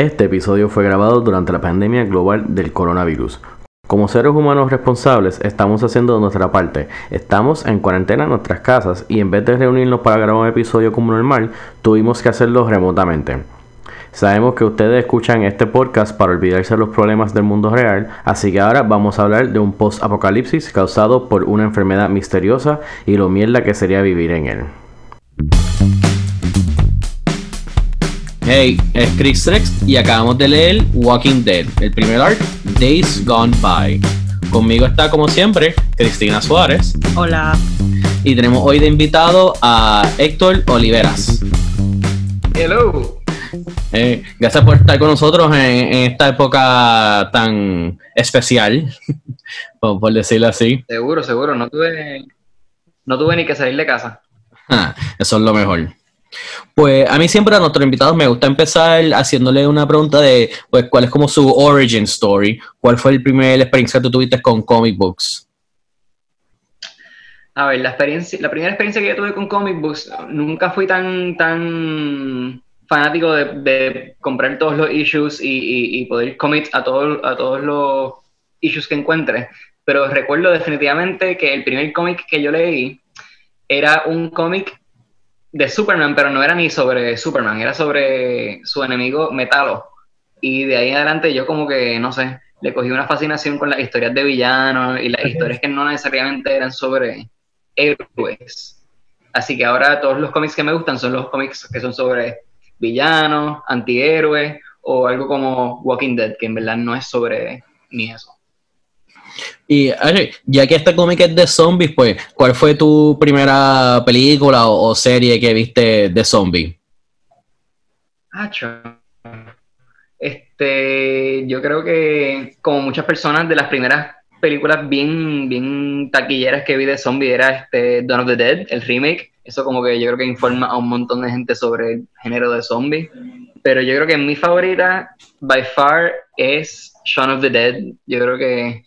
Este episodio fue grabado durante la pandemia global del coronavirus. Como seres humanos responsables estamos haciendo nuestra parte. Estamos en cuarentena en nuestras casas y en vez de reunirnos para grabar un episodio como normal, tuvimos que hacerlo remotamente. Sabemos que ustedes escuchan este podcast para olvidarse de los problemas del mundo real, así que ahora vamos a hablar de un post-apocalipsis causado por una enfermedad misteriosa y lo mierda que sería vivir en él. Hey, es Chris Rex y acabamos de leer Walking Dead, el primer arc, Days Gone By. Conmigo está, como siempre, Cristina Suárez. Hola. Y tenemos hoy de invitado a Héctor Oliveras. Hello. Eh, gracias por estar con nosotros en, esta época tan especial, por, decirlo así. Seguro, seguro. No tuve, no tuve ni que salir de casa. Ah, eso es lo mejor. Pues a mí siempre a nuestros invitados me gusta empezar haciéndole una pregunta de pues, cuál es como su origin story, cuál fue el primer experiencia que tú tuviste con comic books. A ver, la experiencia, la primera experiencia que yo tuve con comic books, nunca fui tan, tan fanático de, comprar todos los issues y, poder commit a, todos a todos los issues que encuentre. Pero recuerdo definitivamente que el primer cómic que yo leí era un cómic de Superman, pero no era ni sobre Superman, era sobre su enemigo Metalo. Y de ahí en adelante yo como que, no sé, le cogí una fascinación con las historias de villanos y las historias que no necesariamente eran sobre héroes. Así que ahora todos los cómics que me gustan son los cómics que son sobre villanos, antihéroes o algo como Walking Dead, que en verdad no es sobre ni eso. Y ya que este cómic es de zombies, pues, ¿cuál fue tu primera película o, serie que viste de zombies? Este, yo creo que como muchas personas de las primeras películas bien, bien taquilleras que vi de zombies era este Dawn of the Dead, el remake. Eso como que yo creo que informa a un montón de gente sobre el género de zombies. Pero yo creo que mi favorita, by far, es Shaun of the Dead. Yo creo que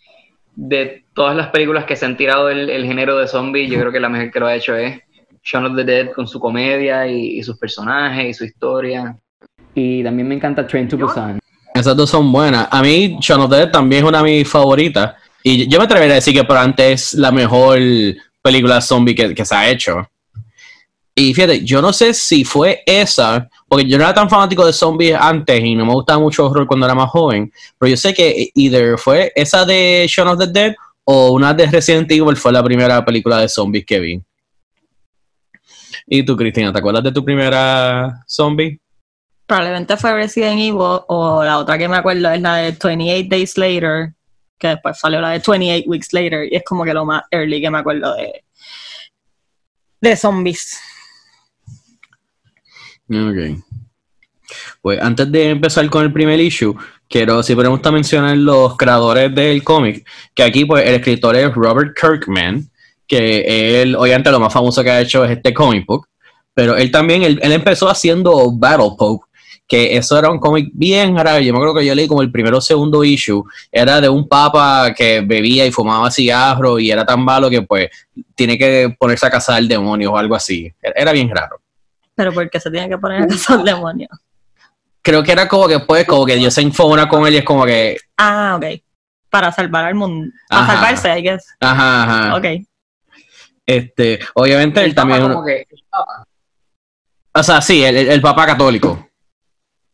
de todas las películas que se han tirado el, género de zombies, yo creo que la mejor que lo ha hecho es Shaun of the Dead con su comedia y, sus personajes y su historia. Y también me encanta Train to Busan. Esas dos son buenas. A mí, Shaun of the Dead también es una de mis favoritas. Y yo me atrevería a decir que por antes es la mejor película zombie que, que se ha hecho. Y fíjate, yo no sé si fue esa, porque yo no era tan fanático de zombies antes y no me gustaba mucho horror cuando era más joven, pero yo sé que either fue esa de Shaun of the Dead o una de Resident Evil fue la primera película de zombies que vi. ¿Y tú, Cristina, te acuerdas de tu primera zombie? Probablemente fue Resident Evil o la otra que me acuerdo es la de 28 Days Later, que después salió la de 28 Weeks Later y es como que lo más early que me acuerdo de, de zombies. Ok. Pues antes de empezar con el primer issue, quiero si podemos mencionar los creadores del cómic, que aquí pues el escritor es Robert Kirkman, que él, obviamente lo más famoso que ha hecho es este comic book, pero él también, él, empezó haciendo Battle Pope, que eso era un cómic bien raro, yo me acuerdo que yo leí como el primero o segundo issue, era de un papa que bebía y fumaba cigarro y era tan malo que pues tiene que ponerse a cazar demonios o algo así, era bien raro. Pero porque se tiene que poner a cazar demonios. Creo que era como que pues, como que Dios se infona con él y es como que. Ah, ok. Para salvar al mundo. Para salvarse, I guess. Ajá, ajá. Ok. Este, obviamente él también. Como que papa. O sea, sí, el, el, papa católico.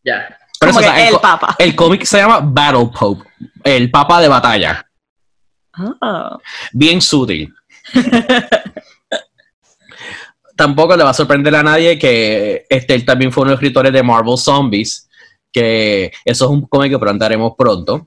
Ya. Pero eso, el, papa. El cómic se llama Battle Pope. El papa de batalla. Oh. Bien sutil. tampoco le va a sorprender a nadie que este, él también fue uno de los escritores de Marvel Zombies, que eso es un cómic que pronto haremos pronto.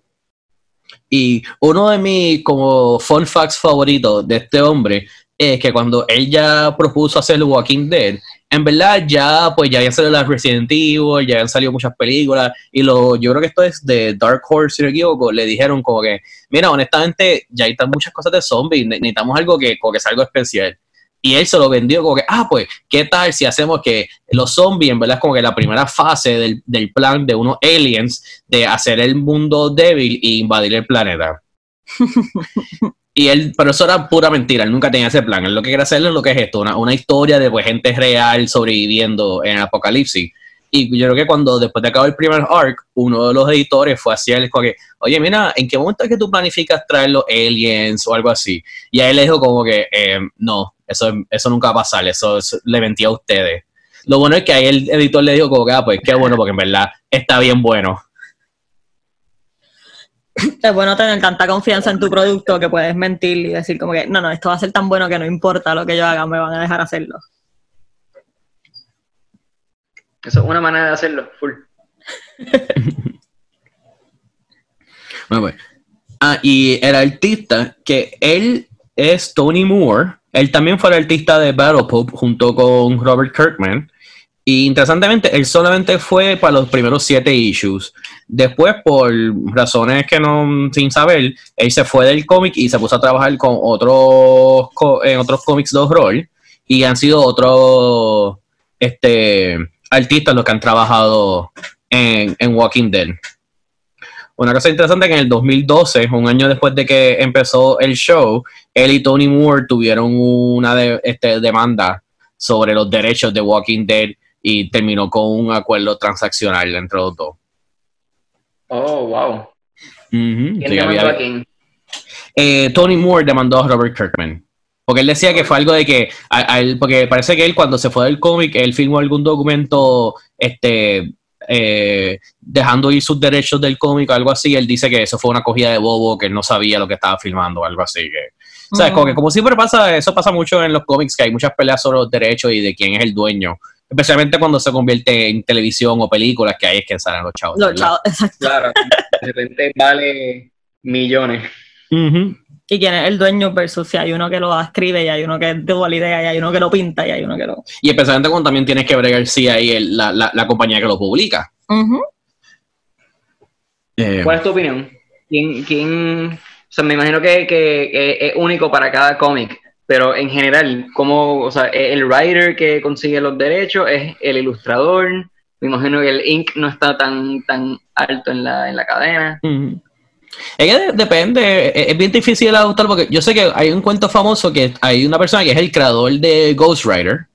Y uno de mis como fun facts favoritos de este hombre es que cuando él ya propuso hacer Walking Dead, en verdad ya pues ya habían salido las Resident Evil, ya habían salido muchas películas y lo, yo creo que esto es de Dark Horse, si no me equivoco, le dijeron como que, mira, honestamente ya hay muchas cosas de zombies, necesitamos algo que, como que sea algo especial. Y él se lo vendió como que, ah, pues, ¿qué tal si hacemos que los zombies, en verdad, es como que la primera fase del, del plan de unos aliens de hacer el mundo débil e invadir el planeta? y él, pero eso era pura mentira, él nunca tenía ese plan. Él lo que quería hacer es lo que es esto, una, una historia de pues, gente real sobreviviendo en el apocalipsis. Y yo creo que cuando después de acabar el primer arc, uno de los editores fue así él que, oye, mira, ¿en qué momento es que tú planificas traer los aliens o algo así? Y a él le dijo como que, eh, no, eso, eso nunca va a pasar, eso, le mentía a ustedes. Lo bueno es que ahí el editor le dijo como que, ah, pues qué bueno, porque en verdad está bien bueno. Es bueno tener tanta confianza en tu producto que puedes mentir y decir como que, no, no, esto va a ser tan bueno que no importa lo que yo haga, me van a dejar hacerlo. Eso es una manera de hacerlo, full. bueno, pues. Ah, y el artista, que él es Tony Moore, él también fue el artista de Battle Pop junto con Robert Kirkman. Y interesantemente, él solamente fue para los primeros siete issues. Después, por razones que no, sin saber, él se fue del cómic y se puso a trabajar con otros, en otros cómics de horror. Y han sido otros este, artistas los que han trabajado en, en Walking Dead. Una cosa interesante es que en el 2012, un año después de que empezó el show, él y Tony Moore tuvieron una este, demanda sobre los derechos de Walking Dead y terminó con un acuerdo transaccional entre los dos. Oh, wow. ¿Quién demandó a quién? Eh, Tony Moore demandó a Robert Kirkman. Porque él decía que fue algo de que, porque parece que él cuando se fue del cómic, él firmó algún documento este, eh, dejando ir sus derechos del cómic o algo así. Él dice que eso fue una cogida de bobo, que él no sabía lo que estaba filmando o algo así. Que, o sea, como, que, como siempre pasa, eso pasa mucho en los cómics, que hay muchas peleas sobre los derechos y de quién es el dueño especialmente cuando se convierte en televisión o películas, que ahí es que salen los chavos. Los chavos, exacto. Claro, de repente vale millones. Y quién es el dueño versus si hay uno que lo escribe y hay uno que tuvo la idea y hay uno que lo pinta y hay uno que lo... Y especialmente cuando también tienes que bregar si hay la, la, compañía que lo publica. Eh, ¿Cuál es tu opinión? ¿Quién, quién... O sea, me imagino que, que es único para cada cómic, pero en general, ¿cómo, o sea, el writer que consigue los derechos es el ilustrador? Me imagino que el ink no está tan, tan alto en la, en la cadena. Es depende, es bien difícil adoptar porque yo sé que hay un cuento famoso que hay una persona que es el creador de Ghost Rider,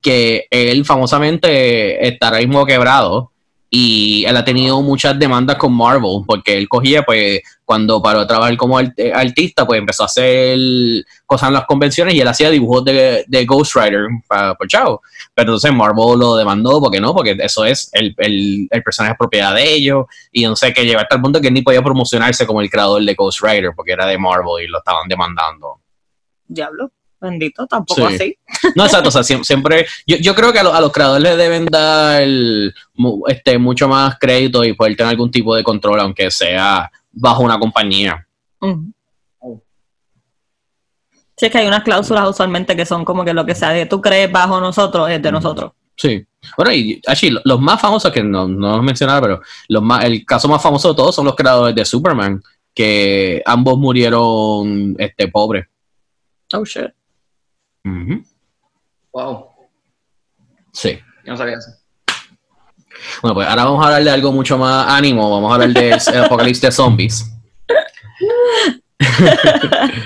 que él famosamente está ahora mismo quebrado y él ha tenido muchas demandas con Marvel porque él cogía pues cuando paró de trabajar como eh, artista pues empezó a hacer cosas en las convenciones y él hacía dibujos de, Ghost Rider para por chao. Pero entonces Marvel lo demandó porque no porque eso es el, el, el personaje propiedad de ellos y no sé que llegó hasta el punto que él ni podía promocionarse como el creador de Ghost Rider porque era de Marvel y lo estaban demandando. Diablo bendito, tampoco así. No, exacto, o sea, siempre, yo, yo creo que a, los creadores les deben dar este, mucho más crédito y poder tener algún tipo de control, aunque sea bajo una compañía. Sí, es que hay unas cláusulas usualmente que son como que lo que sea de tú crees bajo nosotros es de nosotros. Sí. Bueno, y así, los más famosos, que no, no los mencionaba, pero los más, el caso más famoso de todos son los creadores de Superman, que ambos murieron este, pobres. Oh, shit. Wow. Sí. Yo no sabía eso. Bueno, pues ahora vamos a hablar de algo mucho más ánimo. Vamos a hablar de apocalipsis de zombies.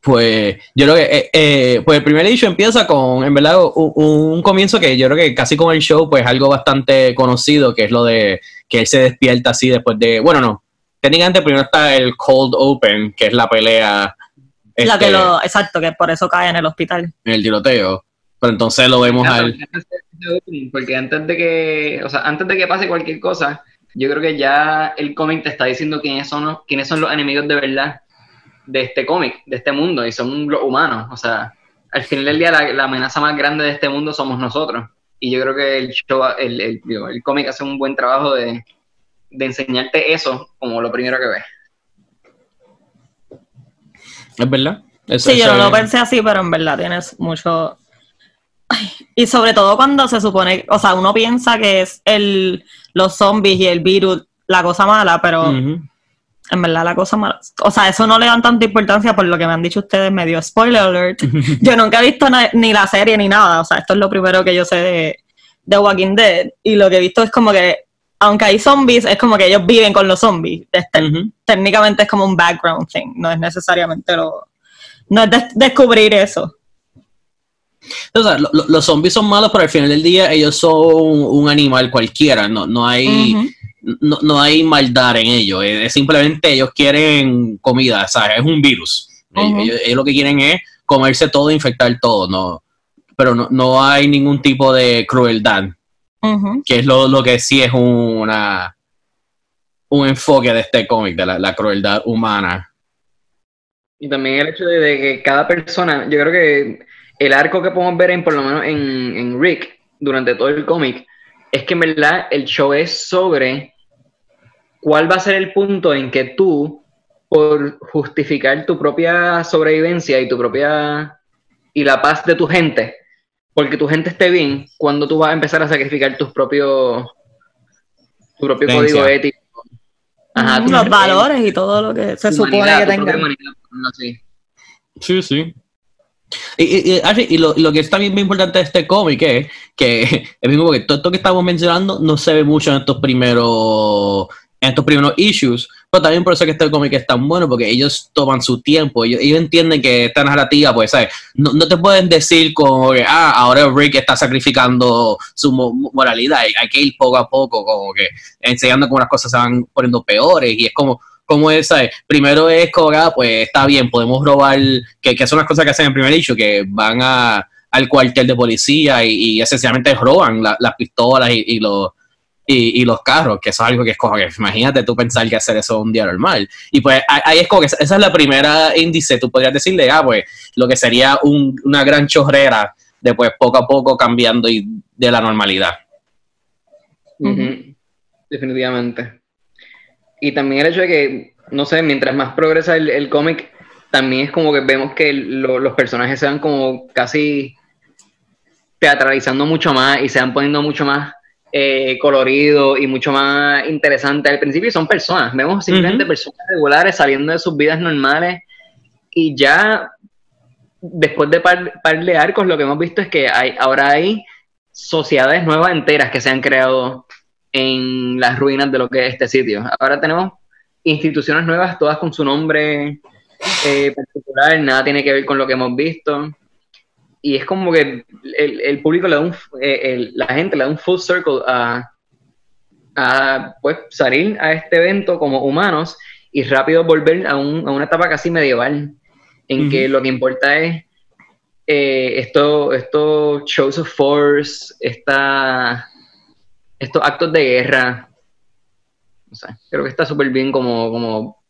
pues yo creo que eh, eh, pues el primer edition empieza con, en verdad, un, comienzo que yo creo que casi como el show, pues algo bastante conocido, que es lo de que él se despierta así después de, bueno, no, técnicamente primero está el cold open, que es la pelea la que lo, exacto, que por eso cae en el hospital. En el tiroteo. Pero entonces lo vemos al. Porque antes de que, o sea, antes de que pase cualquier cosa, yo creo que ya el cómic te está diciendo quiénes son los, quiénes son los enemigos de verdad de este cómic, de este mundo, y son los humanos. O sea, al final del día la, amenaza más grande de este mundo somos nosotros. Y yo creo que el show, el, el, el cómic hace un buen trabajo de, de enseñarte eso como lo primero que ves. ¿Es verdad? sí, yo no lo pensé así, pero en verdad tienes mucho... y sobre todo cuando se supone, o sea, uno piensa que es el, los zombies y el virus la cosa mala, pero en verdad la cosa mala, o sea, eso no le dan tanta importancia por lo que me han dicho ustedes, medio spoiler alert. yo nunca he visto ni la serie ni nada, o sea, esto es lo primero que yo sé de, de Walking Dead y lo que he visto es como que aunque hay zombies, es como que ellos viven con los zombies. Este, técnicamente es como un background thing, no es necesariamente lo. No es descubrir eso. Lo- lo- los zombies son malos, pero al final del día ellos son un animal cualquiera. No, no hay. No, no hay maldad en ellos, es, simplemente ellos quieren comida, ¿sabes? Es un virus. Ellos lo que quieren es comerse todo, infectar todo, no, pero no, no hay ningún tipo de crueldad, Que es lo, lo que sí es una un enfoque de este cómic, de la, la crueldad humana. Y también el hecho de, de que cada persona, yo creo que el arco que podemos ver en, por lo menos en, en Rick durante todo el cómic, es que en verdad el show es sobre cuál va a ser el punto en que tú, por justificar tu propia sobrevivencia y tu propia y la paz de tu gente, porque tu gente esté bien, cuando tú vas a empezar a sacrificar tus propios tu propio código ético. Ajá, tu- Los valores y todo lo que se supone que tengan. Sí, sí. Y, y- y, Ashley, y lo, lo que es también muy importante de este cómic es que es mismo que todo esto que estamos mencionando no se ve mucho en estos primeros en estos primeros issues, pero también por eso es que este cómic es tan bueno, porque ellos toman su tiempo, ellos, ellos entienden que esta narrativa, pues, ¿sabes? No, no te pueden decir como que, ah, ahora Rick está sacrificando su mo- moralidad, hay, que ir poco a poco, como que enseñando cómo las cosas se van poniendo peores, y es como, como es, ¿sabes? Primero es como, ah, pues está bien, podemos robar, que, que son las cosas que hacen en primer issue, que van a, al cuartel de policía y, y esencialmente roban la- las pistolas y los y, y los carros, que eso es algo que es como que imagínate tú pensar que hacer eso un día normal. Y pues ahí- es como que esa esa es la primera índice, tú podrías decirle, ah, pues lo que sería un- una gran chorrera de pues poco a poco cambiando y de la normalidad. Definitivamente. Y también el hecho de que, no sé, mientras más progresa el, el cómic, también es como que vemos que lo- los personajes se van como casi teatralizando mucho más y se van poniendo mucho más eh, coloridos y mucho más interesantes. Al principio son personas, vemos simplemente personas regulares saliendo de sus vidas normales y ya después de par, par de arcos lo que hemos visto es que hay, ahora hay sociedades nuevas enteras que se han creado en las ruinas de lo que es este sitio. Ahora tenemos instituciones nuevas, todas con su nombre eh, particular, nada tiene que ver con lo que hemos visto. Y es como que el, el público le da un, eh, el- la gente le da un full circle a, a pues, salir a este evento como humanos y rápido volver a, un- a una etapa casi medieval, en que lo que importa es eh, esto- estos shows of force, esta, estos actos de guerra. O sea, creo que está súper bien como, como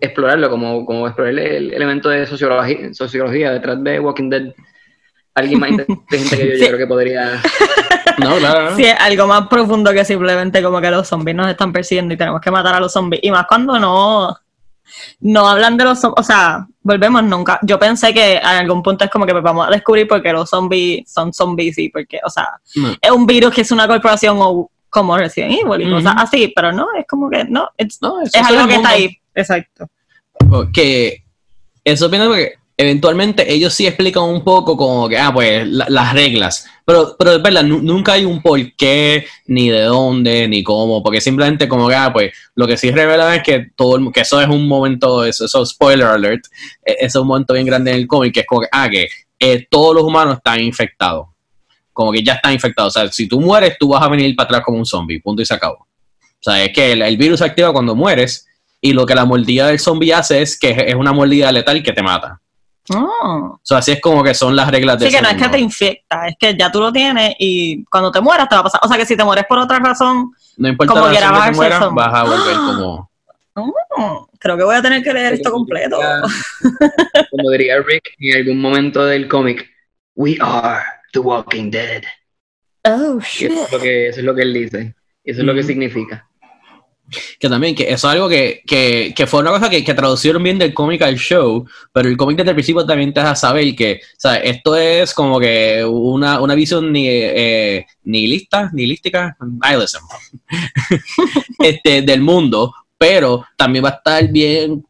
explorarlo, como, como explorar el elemento de sociología, sociología detrás de Walking Dead. Alguien más inteligente que yo, yo creo que podría... No, claro. Sí, es algo más profundo que simplemente como que los zombies nos están persiguiendo y tenemos que matar a los zombies. Y más cuando no, no hablan de los zombies. O sea, volvemos nunca. Yo pensé que en algún punto es como que pues vamos a descubrir por qué los zombies son zombies y porque, o sea, No. es un virus que es una corporación o como Resident Evil y cosas Ujú. así, pero no, es como que no, it's- No, es es algo que está ahí. Exacto. que eso viene porque eventualmente ellos sí explican un poco como que, ah, pues la- las reglas, pero, pero es verdad, nu- nunca hay un por qué, ni de dónde, ni cómo, porque simplemente como que, ah, pues lo que sí revelan es que todo el- que eso es un momento, eso, eso spoiler alert, eh, eso es un momento bien grande en el cómic, que es como que, ah, que eh, todos los humanos están infectados, como que ya están infectados, o sea, si tú mueres, tú vas a venir para atrás como un zombie, punto y se acabó. O sea, es que el, el virus se activa cuando mueres, y lo que la mordida del zombie hace es que es una mordida letal que te mata. Oh. O sea, así es como que son las reglas de Sí, que no es que te infecta, es que ya tú lo tienes y cuando te mueras te va a pasar. O sea, que si te mueres por otra razón, No importa como la quiera razón que vas a te ser mueras, zombie. vas a volver como... mm, creo que voy a tener que leer esto completo. Como diría Rick en algún momento del cómic, We are the Walking Dead. Oh, shit. eso es lo que, eso es lo que él dice. Eso es lo que Ujú. significa. Que también, que eso es algo que, que, que fue una cosa que, que traducieron bien del cómic al show, pero el cómic desde el principio también te deja saber que, o esto es como que una, una visión ni, eh, nihilista, nihilística, nihilism, este, del mundo, pero también va a estar bien,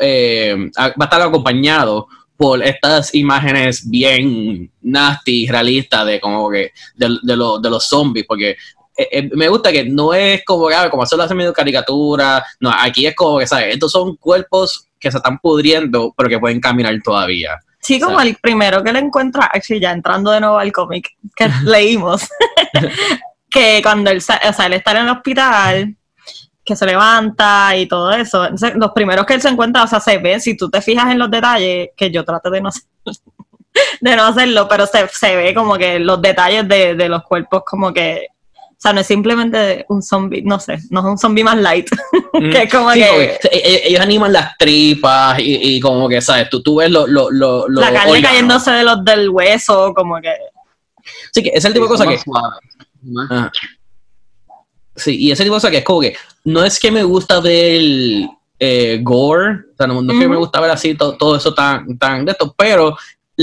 eh, va a estar acompañado por estas imágenes bien nasty, realistas de como que de, de, lo- de los zombies, porque eh, eh, me gusta que no es como, ah, como hacerlo hace medio caricatura, no, aquí es como que, ¿sabes? Estos son cuerpos que se están pudriendo, pero que pueden caminar todavía. Sí, como el primero que le encuentra, actually, ya entrando de nuevo al cómic que leímos, que cuando él, o sea, él está en el hospital, que se levanta y todo eso, entonces, los primeros que él se encuentra, o sea, se ve, si tú te fijas en los detalles, que yo trato de no hacer- de no hacerlo, pero se, se ve como que los detalles de, de los cuerpos como que, sea, no es simplemente un zombie, no sé, no es un zombie más light, que es como Sí, que porque, e- e- ellos animan las tripas y, y como que, ¿sabes? Tú, tú ves lo, lo, lo, lo la carne cayéndose de los del hueso, como que... Sí, que es el tipo de cosa que... Ah. Sí, y ese tipo de cosas que es como que no es que me gusta ver eh, gore, o sea, no, no es que me gusta ver así to- todo eso tan, tan de esto, pero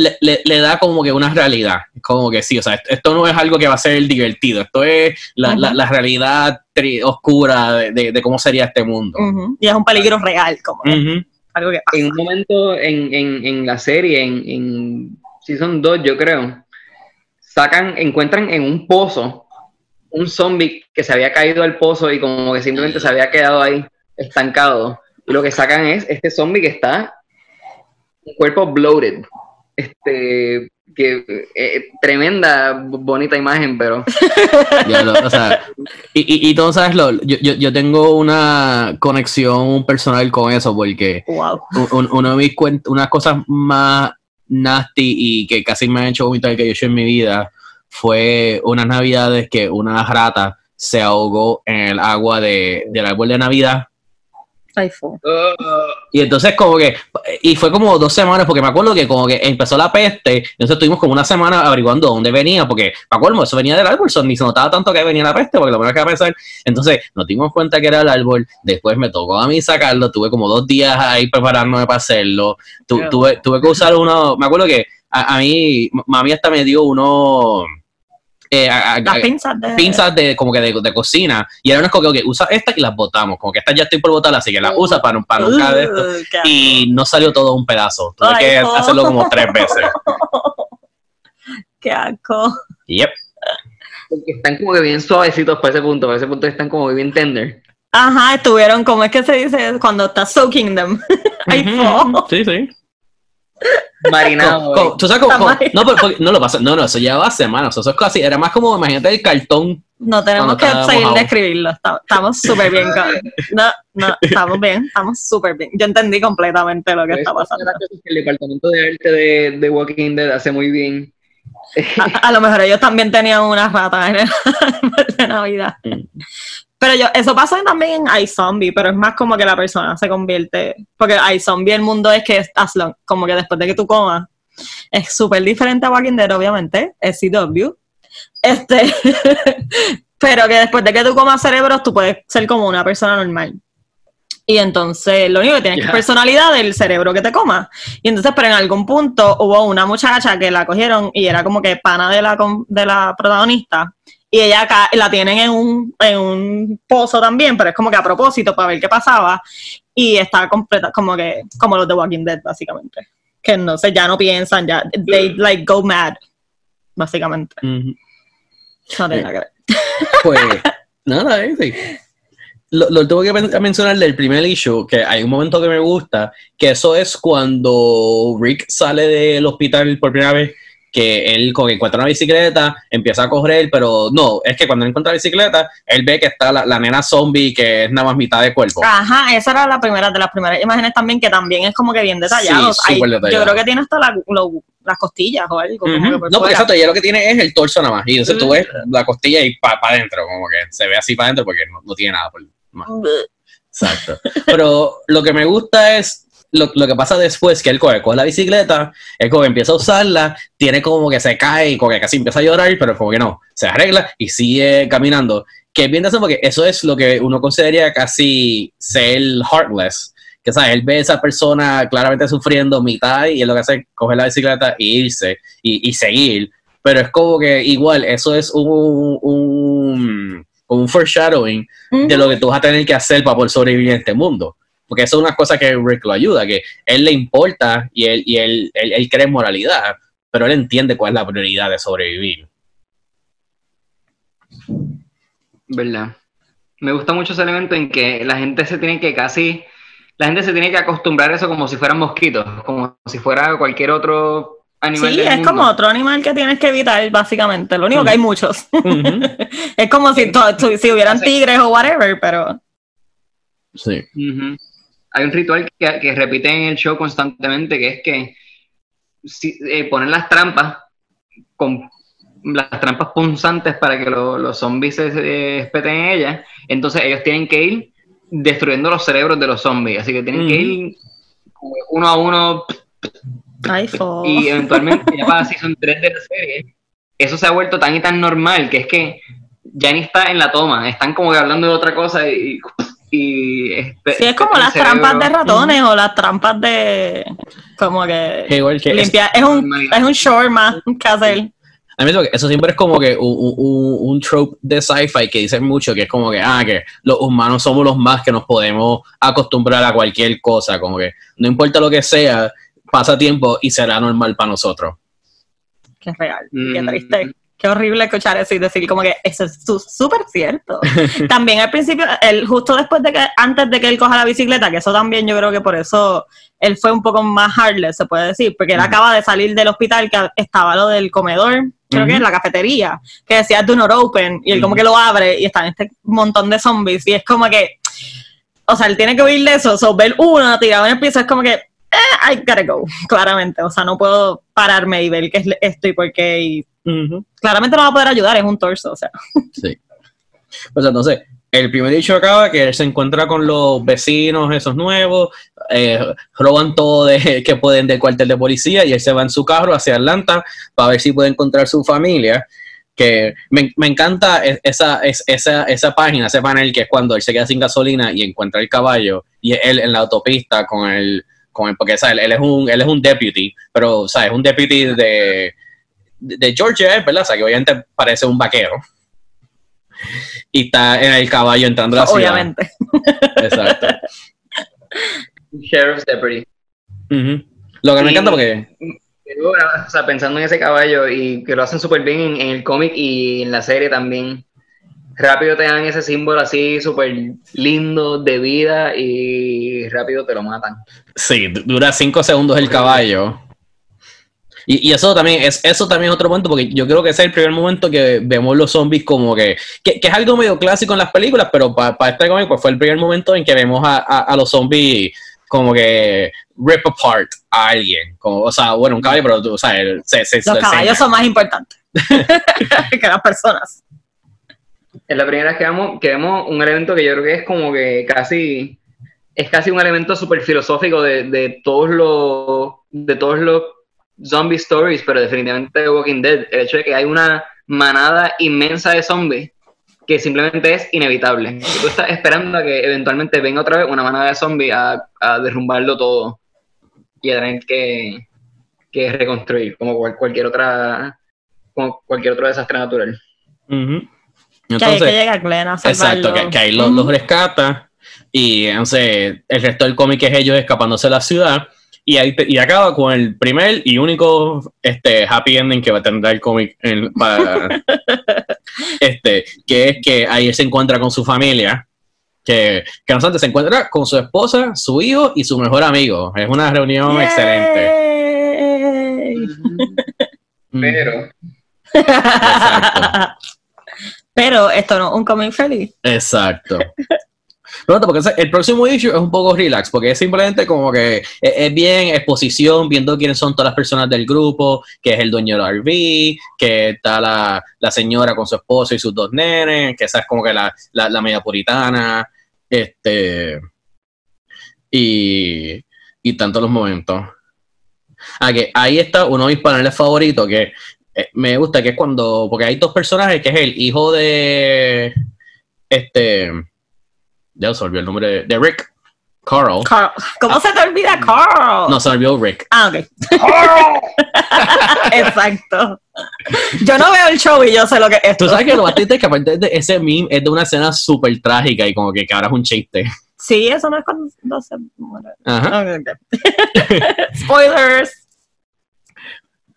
le, le- le da como que una realidad. Como que sí, o sea, esto, esto no es algo que va a ser divertido, esto es la, la- Ujú. la realidad tri- oscura de, de- de cómo sería este mundo. Ujú, Y es un peligro real, como que Ujú. algo que pasa. en un momento en, en, en la serie, en, en Season 2, yo creo, sacan, encuentran en un pozo un zombie que se había caído al pozo y como que simplemente se había quedado ahí estancado. Y lo que sacan es este zombie que está un cuerpo bloated. Este que eh, tremenda bonita imagen, pero Ya lo- o sea, y, y, y tú sabes, lo, yo, yo, yo tengo una conexión personal con eso porque Wow. un- un- uno de mis cuen- unas cosas más nasty y que casi me han hecho vomitar que yo he hecho en mi vida fue unas navidades que una rata se ahogó en el agua de, del árbol de navidad Ay, fue. uh, y entonces como que y fue como dos semanas porque me acuerdo que como que empezó la peste entonces estuvimos como una semana averiguando dónde venía porque me acuerdo eso venía del árbol so, ni se notaba tanto que venía la peste porque lo primero que iba a pensar entonces nos dimos cuenta que era el árbol después me tocó a mí sacarlo tuve como dos días ahí preparándome para hacerlo. Tu- tuve, tuve que usar uno me acuerdo que a, a mí mami hasta me dio uno eh, a- a- Las a- pinzas de. pinzas de como que de, de cocina y era unas como que usa esta y las botamos como que estas ya estoy por botarlas así que las usa para, para nunca de esto Uh, y no salió todo un pedazo. Tuve Ay, que no. hacerlo como tres veces. Qué asco. Yep. porque están como que bien suavecitos para ese punto, para ese punto están como que bien tender. Ajá, estuvieron, como es que se dice cuando estás soaking them? Ay. Sí, sí. Marinado. Co- co- Tú sabes cómo- Está cómo- mal. no, pero, porque- no lo pasa. No, no, eso llevaba semanas. Eso es casi, era más como, imagínate el cartón. No tenemos que está seguir mojado. de escribirlo. Estamos- súper bien. con- No, no, estamos bien, estamos súper bien. Yo entendí completamente lo que está Esa es pasando. el departamento de arte de, de Walking Dead hace muy bien. A, a lo mejor ellos también tenían unas ratas en el árbol de Navidad. Pero yo, eso pasa también en iZombie, pero es más como que la persona se convierte. Porque iZombie, el mundo es que es long, como que después de que tú comas, es súper diferente a Walking Dead, obviamente, es CW. Este, pero que después de que tú comas cerebros, tú puedes ser como una persona normal. Y entonces lo único que tienes que es personalidad del cerebro que te coma. Y entonces, pero en algún punto hubo una muchacha que la cogieron y era como que pana de la, de la protagonista. Y ella acá la tienen en un, en un pozo también, pero es como que a propósito para ver qué pasaba. Y está completa, como que, como los de Walking Dead, básicamente. Que no sé, ya no piensan, ya, they like go mad, básicamente. No tiene nada que ver. Pues, nada, eh, sí. Lo, lo tengo que men- mencionar del primer issue, que hay un momento que me gusta, que eso es cuando Rick sale del hospital por primera vez, que él como que encuentra una bicicleta, empieza a correr, pero no, es que cuando él encuentra la bicicleta, él ve que está la, la nena zombie, que es nada más mitad de cuerpo. Ajá, esa era la primera de las primeras imágenes también, que también es como que bien detallado. Sí, Hay- súper detallado. Yo creo que tiene hasta la- lo- las costillas o algo. que por No, fuera. exacto, ella lo que tiene es el torso nada más. Y entonces tú ves la costilla y para adentro, como que se ve así para adentro porque no, no tiene nada por más. Exacto. Pero lo que me gusta es lo, lo que pasa después, que él coge, coge la bicicleta, él como que empieza a usarla, tiene como que se cae y como que casi empieza a llorar, pero como que no, se arregla y sigue caminando. Que es bien de eso porque eso es lo que uno consideraría casi ser heartless. Que sabes, él ve a esa persona claramente sufriendo mitad y él lo que hace es coger la bicicleta e irse y, y seguir. Pero es como que igual, eso es un, un, un foreshadowing de lo que tú vas a tener que hacer para poder sobrevivir en este mundo. Porque eso es una cosa que Rick lo ayuda, que él le importa y él, y él, él, él cree en moralidad, pero él entiende cuál es la prioridad de sobrevivir. ¿Verdad? Me gusta mucho ese elemento en que la gente se tiene que casi la gente se tiene que acostumbrar a eso como si fueran mosquitos, como si fuera cualquier otro animal. Sí, del es mundo. como otro animal que tienes que evitar, básicamente. Lo único que hay muchos. Es como si, si hubieran tigres o whatever, pero Sí. Ujú. Hay un ritual que, que repiten en el show constantemente, que es que si, eh, ponen las trampas con las trampas punzantes para que lo- los zombies se eh, espeten en ellas. Entonces ellos tienen que ir destruyendo los cerebros de los zombies. Así que tienen que ir uno a uno fo. y eventualmente ya para season 3 de la serie, eso se ha vuelto tan y tan normal que es que ya ni está en la toma, están como que hablando de otra cosa y, y espe- Sí, es como el las cerebro. trampas de ratones o las trampas de. Como que. Igual que es- limpiar. Es un, es un short más que hacer. A mí eso, siempre es como que un, un- un- un trope de sci-fi que dicen mucho, que es como que, ah, que los humanos somos los más que nos podemos acostumbrar a cualquier cosa, como que no importa lo que sea, pasa tiempo y será normal para nosotros. Qué real. Qué Mm. triste. Qué horrible escuchar eso y decir como que eso es súper cierto. también al principio, él, justo después de que, antes de que él coja la bicicleta, que eso también yo creo que por eso él fue un poco más heartless, se puede decir, porque él acaba de salir del hospital, que estaba lo del comedor, creo que en la cafetería, que decía do not open, y él como que lo abre y están este montón de zombies, y es como que, o sea, él tiene que huir de eso, so, ver uno tirado en el piso es como que, eh, I gotta go, claramente, o sea, no puedo pararme y ver qué es esto y por qué, y claramente no va a poder ayudar, es un torso, o sea. Sí. Pues entonces, el primer dicho acaba que él se encuentra con los vecinos, esos nuevos, eh, roban todo de, que pueden del cuartel de policía y él se va en su carro hacia Atlanta para ver si puede encontrar su familia. Que me, me encanta es- esa, es- esa, esa página, ese panel que es cuando él se queda sin gasolina y encuentra el caballo y él en la autopista con el, con el porque ¿sabes? Él, es un, él es un deputy, pero ¿sabes? un deputy de, de Georgia, ¿verdad? O sea, que obviamente parece un vaquero y está en el caballo entrando a la ciudad. Obviamente. Exacto. Sheriff's Deputy. Ujú. Lo que me Y- encanta porque O sea, pensando en ese caballo y que lo hacen súper bien en, en el cómic y en la serie también. Rápido te dan ese símbolo así súper lindo de vida y rápido te lo matan. sí, du- dura cinco segundos el caballo. Y, y eso también es eso también es otro momento porque yo creo que ese es el primer momento que vemos los zombies como que que, que es algo medio clásico en las películas, pero para este cómic pues fue el primer momento en que vemos a, a- a los zombies como que rip apart a alguien, como, o sea, bueno, un caballo, pero tú sabes, se, se, Los se- caballos son más importantes que las personas. Es la primera vez que vemos, que vemos un elemento que yo creo que es como que casi, es casi un elemento súper filosófico de, de todos los, de todos los zombie stories, pero definitivamente de Walking Dead. El hecho de que hay una manada inmensa de zombies que simplemente es inevitable. Tú estás esperando a que eventualmente venga otra vez una manada de zombies a, derrumbarlo todo y a tener que, que reconstruir, como cual- cualquier otra, como cualquier otro desastre natural. Que hay que Entonces, llegar Glenn a salvarlo. Exacto, que, que ahí los, los rescata y entonces el resto del cómic es ellos escapándose de la ciudad y, ahí te- y acaba con el primer y único este, happy ending que va a tener el cómic este, que es que ahí él se encuentra con su familia que, que no se encuentra con su esposa, su hijo y su mejor amigo. Es una reunión Yay. excelente. Pero Exacto. Pero esto no un cómic feliz. Exacto. Pronto, porque el próximo issue es un poco relax, porque es simplemente como que es, es bien exposición, viendo quiénes son todas las personas del grupo, que es el dueño del RV, que está la, la señora con su esposo y sus dos nenes, que esa es como que la, la, la media puritana, este, y, y tantos los momentos. Ah, que ahí está uno de mis paneles favoritos, que eh, me gusta, que es cuando, porque hay dos personajes, que es el hijo de, este, ya se olvidó el nombre de, de Rick, Carl. Carl. ¿Cómo se te olvida Carl? No, se olvidó Rick. Ah, ok. Exacto. Yo no veo el show y yo sé lo que es esto. Tú sabes que lo bastante es que aparte de ese meme es de una escena súper trágica y como que, ahora es un chiste. Sí, eso no es cuando se muere. Ajá. Ok, ok. Spoilers.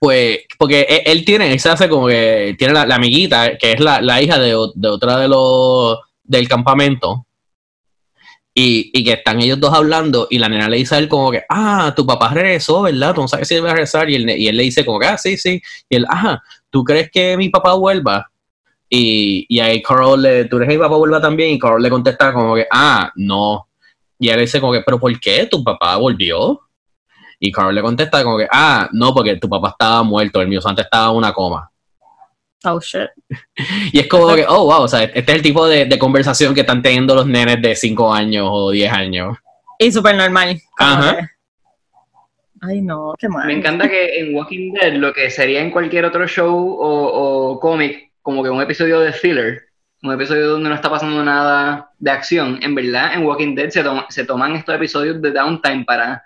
Pues, porque él, él tiene, él se hace como que tiene la, amiguita, que es la, hija de, de otra de los del campamento. Y, y que están ellos dos hablando y la nena le dice a él como que, ah, tu papá regresó, ¿verdad? Tú no sabes si va a regresar. Y él, y él le dice como que, ah, sí, sí. Y él, ajá, ¿tú crees que mi papá vuelva? Y, y ahí Carl le, ¿tú crees que mi papá vuelva también? Y Carl le contesta como que, ah, no. Y él dice como que, ¿pero por qué? ¿Tu papá volvió? Y Carl le contesta como que, ah, no, porque tu papá estaba muerto, el mío antes estaba en una coma. Oh shit. Y es como que, oh, wow, o sea, este es el tipo de, de conversación que están teniendo los nenes de 5 años o 10 años. Y súper normal. Ajá. que- Ay, no, qué mal. Me encanta que en Walking Dead, lo que sería en cualquier otro show o, o cómic, como que un episodio de filler, un episodio donde no está pasando nada de acción, en verdad en Walking Dead se, toma- se toman estos episodios de downtime para,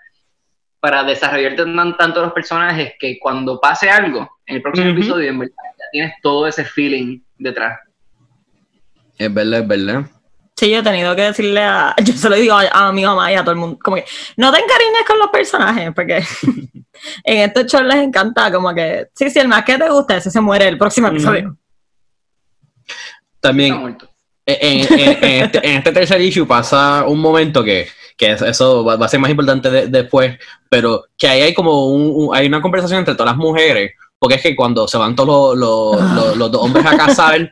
para desarrollar tan- tanto los personajes que cuando pase algo en el próximo episodio, en verdad ya tienes todo ese feeling detrás. Es verdad, es verdad. Sí, yo he tenido que decirle a. Yo se lo digo a, a mi mamá y a todo el mundo. Como que no te encariñes con los personajes, porque en estos shows les encanta. Como que, sí, sí, el más que te gusta, ese se muere el próximo episodio. También, Está muerto. en, en- en este, en este tercer issue pasa un momento que, que es- eso va, a ser más importante de- después, pero que ahí hay como un, un- hay una conversación entre todas las mujeres, porque es que cuando se van todos los, los- los- los dos hombres a casar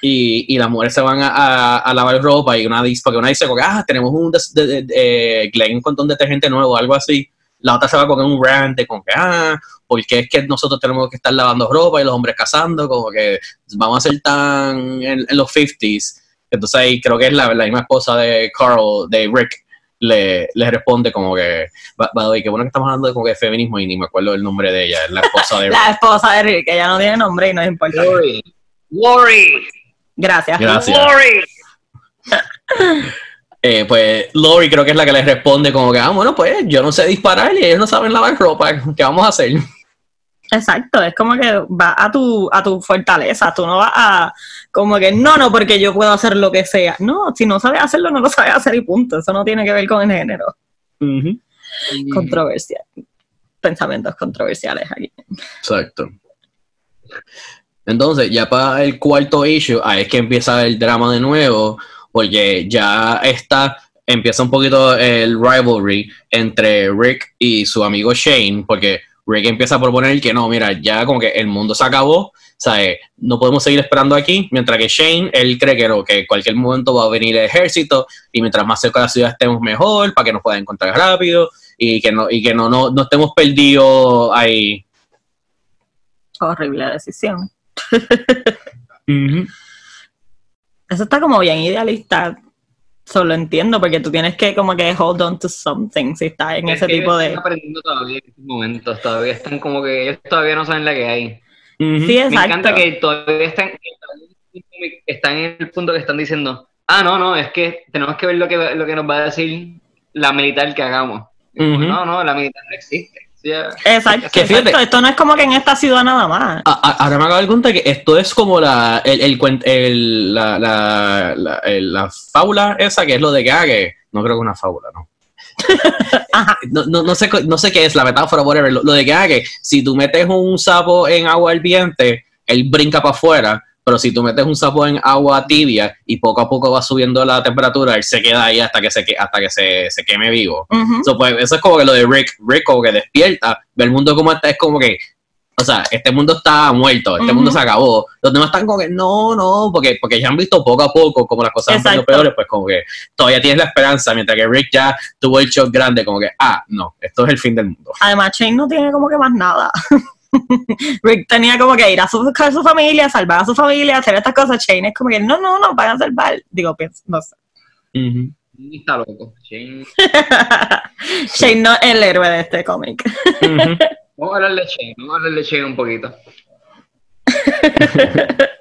y, y las mujeres se van a, a- a lavar ropa y una dice, porque una dice, ah, tenemos un des- de, de- de- Glen con un detergente nuevo, algo así. La otra se va con un rant de como que, ah, porque es que nosotros tenemos que estar lavando ropa y los hombres cazando, como que vamos a ser tan en, en los 50s. Entonces ahí creo que es la, la misma esposa de Carl, de Rick, le, le responde como que, way, qué bueno que estamos hablando de como que feminismo y ni me acuerdo el nombre de ella, es la esposa de Rick. La esposa de Rick, ella no tiene nombre y no importa. Lori. Lori. Gracias. Gracias. Lori. Eh, pues Lori creo que es la que le responde como que, ah, bueno, pues yo no sé disparar y ellos no saben lavar ropa, ¿qué vamos a hacer? Exacto, es como que va a tu, a tu fortaleza, tú no vas a como que no, no, porque yo puedo hacer lo que sea. No, si no sabes hacerlo, no lo sabes hacer y punto. Eso no tiene que ver con el género. Ujú. Controversia. Pensamientos controversiales aquí. Exacto. Entonces, ya para el cuarto issue, ahí es que empieza el drama de nuevo, porque ya está, empieza un poquito el rivalry entre Rick y su amigo Shane, porque Rick empieza a proponer que no, mira, ya como que el mundo se acabó, ¿sabes? No podemos seguir esperando aquí, mientras que Shane, él cree que no, que en cualquier momento va a venir el ejército y mientras más cerca de la ciudad estemos mejor, para que nos puedan encontrar rápido y que no, y que no, no, no estemos perdidos ahí. Horrible decisión. Eso está como bien idealista. Solo entiendo, porque tú tienes que como que hold on to something si estás en Es ese que tipo de... Están aprendiendo todavía en estos momentos, todavía están como que ellos todavía no saben la que hay. Ujú. Sí, Me exacto. encanta que todavía están, están en el punto que están diciendo, ah, no, no, es que tenemos que ver lo que, lo que nos va a decir la militar que hagamos. Como, Ujú. No, no, la militar no existe. Sea, Exacto, Que fíjate- exacto. Esto no es como que en esta ciudad nada más. Ahora me acabo de dar cuenta que esto es como la, el, el, cuen- el- la, la, la, el- la fábula esa que es lo de que, ah, que no creo que es una fábula, ¿no? No, no, no sé, no sé qué es la metáfora, whatever. Lo, lo de que, ah, que si tú metes un sapo en agua hirviente, él brinca para afuera, pero si tú metes un sapo en agua tibia y poco a poco va subiendo la temperatura, él se queda ahí hasta que se, hasta que se, se queme vivo. Ujú. So, pues, eso es como que lo de Rick, Rick como que despierta, ve el mundo como está, es como que, o sea, este mundo está muerto, este mundo se acabó. Los demás están como que, no, no, porque, porque ya han visto poco a poco como las cosas Exacto. peores, pues como que todavía tienes la esperanza, mientras que Rick ya tuvo el shock grande, como que, ah, no, esto es el fin del mundo. Además, Shane no tiene como que más nada. Rick tenía como que ir a su- buscar a su familia, salvar a su familia, hacer estas cosas. Shane es como que no, no, no, van a salvar. Digo, pienso, no sé. Está loco. Shane. Shane no es el héroe de este cómic. Vamos a hablar de Shane, vamos a hablar de Shane un poquito.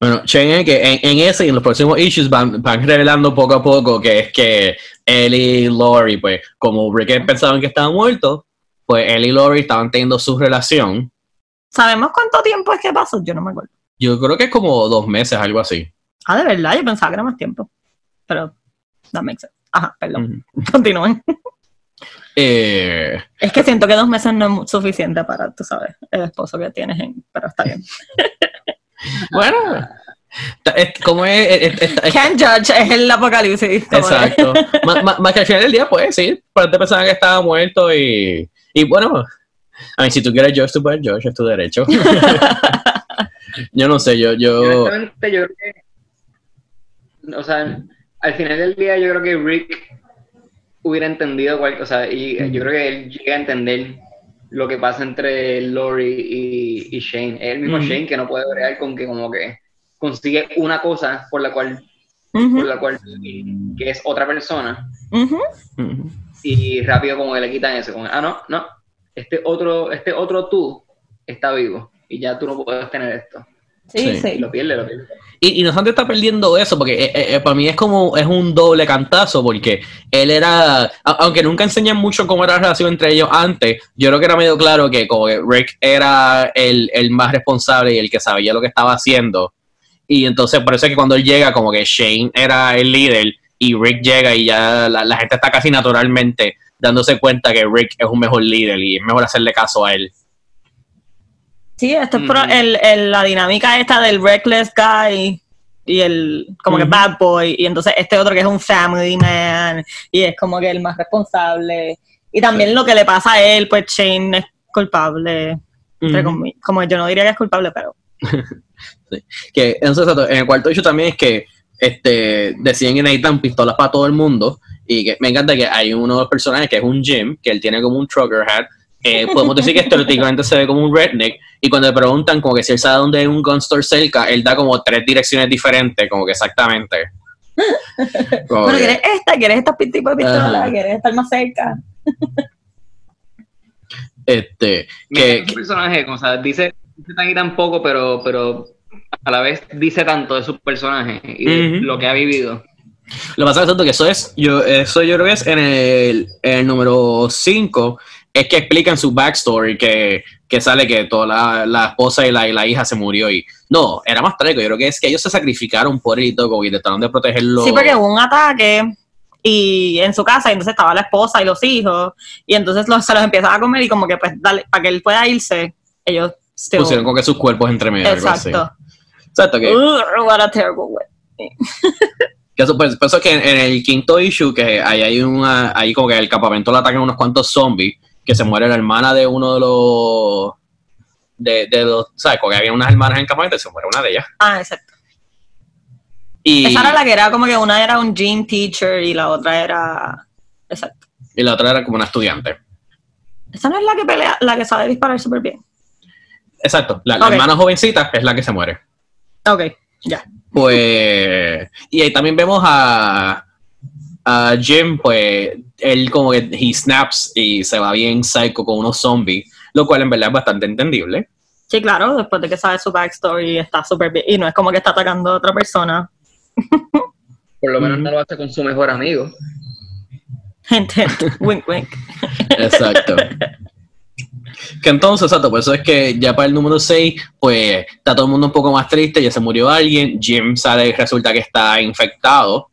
Bueno, Shane, que en, en ese y en los próximos issues van, van revelando poco a poco que es que él y Lori, pues, como Rick pensaban que estaban muertos, pues él y Lori estaban teniendo su relación. ¿Sabemos cuánto tiempo es que pasó? Yo no me acuerdo. Yo creo que es como dos meses, algo así. Ah, de verdad, yo pensaba que era más tiempo. Pero, that makes sense. Ajá, perdón. Continúen. Eh, Es que siento que dos meses no es suficiente para, tú sabes, el esposo que tienes en... Pero está bien. bueno, Como es, es- es- es- Can't judge, es el apocalipsis. exacto. Má- má- Más que al final del día, pues sí, te pensaban que estaba muerto y, y bueno, a mí si tú quieres George, tú puedes George, es tu derecho. yo no sé, yo, yo, Honestamente, yo creo que. O sea, al final del día, yo creo que Rick hubiera entendido cual, o sea, y yo creo que él llega a entender lo que pasa entre Lori y, y Shane. Es el mismo. Shane que no puede bregar con que como que consigue una cosa por la cual, por la cual que es otra persona ujú. Ujú. Y rápido como que le quitan eso, como, ah no, no, este otro, este otro tú está vivo y ya tú no puedes tener esto. Sí, Sí. sí. Y lo pierde, lo pierde. Y, y no obstante está perdiendo eso, porque eh, eh, eh, para mí es como, es un doble cantazo, porque él era, a- aunque nunca enseñan mucho cómo era la relación entre ellos antes, yo creo que era medio claro que como que Rick era el, el más responsable y el que sabía lo que estaba haciendo. Y entonces por eso es que cuando él llega, como que Shane era el líder y Rick llega y ya la, la gente está casi naturalmente dándose cuenta que Rick es un mejor líder y es mejor hacerle caso a él. Sí, esto es pro- Ujú. el, el- la dinámica esta del reckless guy y el como que bad boy y entonces este otro que es un family man y es como que el más responsable. Y también lo que le pasa a él pues Shane es culpable como yo no diría que es culpable pero que entonces en el cuarto hecho también es que este deciden que necesitan pistolas para todo el mundo. Y que me encanta que hay uno de los personajes que es un Jim que él tiene como un trucker hat. Eh, podemos decir que estereotípicamente se ve como un redneck. Y cuando le preguntan como que si él sabe dónde hay un gun store cerca él da como tres direcciones diferentes como que exactamente. Como bueno que- quieres esta quieres esta tipo de pistola quieres estar más cerca este que, su personaje, o sea, dice, dice tan y tan poco, pero, pero a la vez dice tanto de su personaje y de lo que ha vivido. Lo que pasa es tanto que eso es, yo, eso yo creo que es en el, en el número 5, es que explican su backstory, que, que sale que toda la, la esposa y la, y la hija se murió y no, era más trágico, yo creo que es que ellos se sacrificaron por él y todo, que trataron de protegerlo. sí porque hubo un ataque y en su casa y entonces estaba la esposa y los hijos y entonces los, se los empiezan a comer y como que pues dale para que él pueda irse ellos pusieron como que sus cuerpos entre medio. algo así. Exacto que, what a terrible way que eso, pues, eso es que en, en el quinto issue, que ahí hay una, ahí como que el campamento le atacan unos cuantos zombies, que se muere la hermana de uno de los, de, de los, ¿sabes? Porque había unas hermanas en el campamento y se muere una de ellas. ah exacto Y, Esa era la que era como que una era un gym teacher y la otra era. Exacto. y la otra era como una estudiante. Esa no es la que pelea, la que sabe disparar súper bien. Exacto, la, la Ok. hermana jovencita es la que se muere. Ok, ya. Pues, y ahí también vemos a, a Jim, pues, él como que he snaps y se va bien psycho con unos zombies, lo cual en verdad es bastante entendible. Sí, claro, después de que sabe su backstory está súper bien. Y no es como que está atacando a otra persona. Por lo menos no lo hace con su mejor amigo. Gente, wink, wink. Exacto. Que entonces, exacto, por eso es que ya para el número 6, pues está todo el mundo un poco más triste, ya se murió alguien, Jim sale y resulta que está infectado.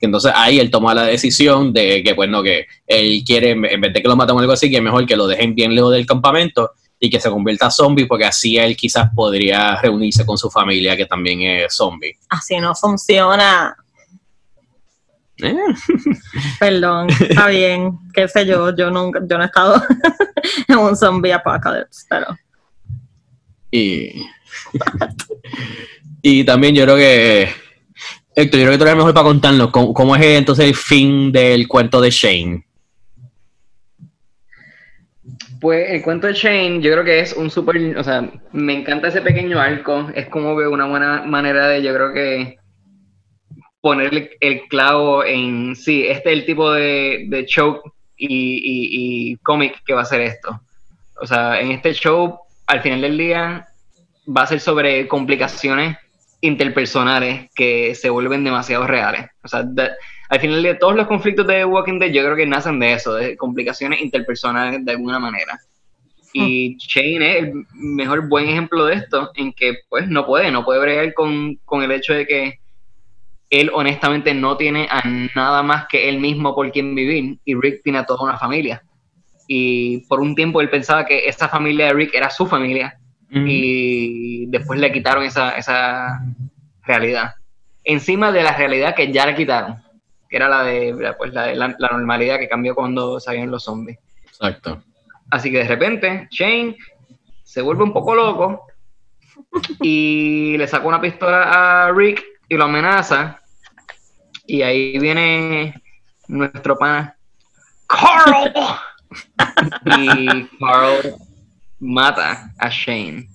Entonces ahí él toma la decisión de que, pues no, que él quiere, en vez de que lo maten o algo así, que mejor que lo dejen bien lejos del campamento y que se convierta a zombie, porque así él quizás podría reunirse con su familia, que también es zombie. Así no funciona. Eh, Perdón, está bien. Qué sé yo, yo nunca, yo no he estado en un zombie apocalypse, pero. Y, y también yo creo que, Héctor, yo creo que tú eres mejor para contarnos cómo, cómo es entonces el fin del cuento de Shane. Pues el cuento de Shane, yo creo que es un súper, o sea, me encanta ese pequeño arco, es como que una buena manera de, yo creo que ponerle el clavo en, sí, este es el tipo de, de show y, y, y cómic que va a ser esto. O sea, en este show, al final del día, va a ser sobre complicaciones interpersonales que se vuelven demasiado reales. O sea, de- al final de todos los conflictos de Walking Dead, yo creo que nacen de eso, de complicaciones interpersonales de alguna manera. Y Shane es el mejor buen ejemplo de esto, en que pues no puede, no puede bregar con, con el hecho de que él honestamente no tiene a nada más que él mismo por quien vivir, y Rick tiene a toda una familia. Y por un tiempo él pensaba que esta familia de Rick era su familia, y después le quitaron esa, esa realidad. Encima de la realidad que ya le quitaron. Que era la de, pues, la, de la, la normalidad que cambió cuando salieron los zombies. Exacto. Así que de repente, Shane se vuelve un poco loco y le saca una pistola a Rick y lo amenaza. Y ahí viene nuestro pana Carl. y Carl mata a Shane.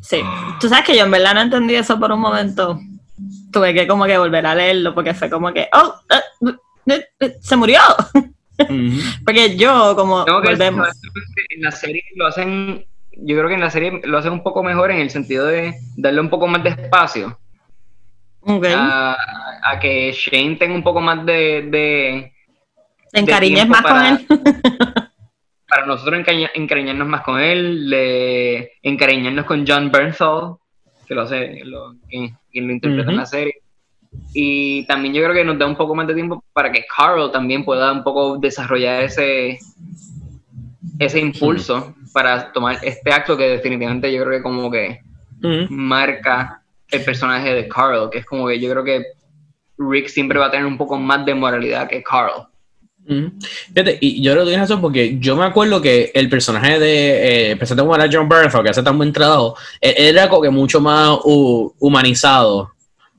Sí. Tú sabes que yo en verdad no entendí eso por un momento. Tuve que como que volver a leerlo porque fue como que, oh, eh, eh, eh, se murió. Porque yo como Tengo que volvemos. en la serie lo hacen, yo creo que en la serie lo hacen un poco mejor en el sentido de darle un poco más de espacio a, a que Shane tenga un poco más de, de Te encariñes más para- con él. para nosotros encariña- encariñarnos más con él, de encariñarnos con John Bernthal, que lo hace, lo, quien, quien lo interpreta en la serie. Y también yo creo que nos da un poco más de tiempo para que Carl también pueda un poco desarrollar ese, ese impulso para tomar este acto que definitivamente yo creo que como que marca el personaje de Carl, que es como que yo creo que Rick siempre va a tener un poco más de moralidad que Carl. Fíjate, y yo lo digo eso porque yo me acuerdo que el personaje de, eh, presente como era John Bernthal, que hace tan buen trabajo, él, él era como que mucho más hu- humanizado.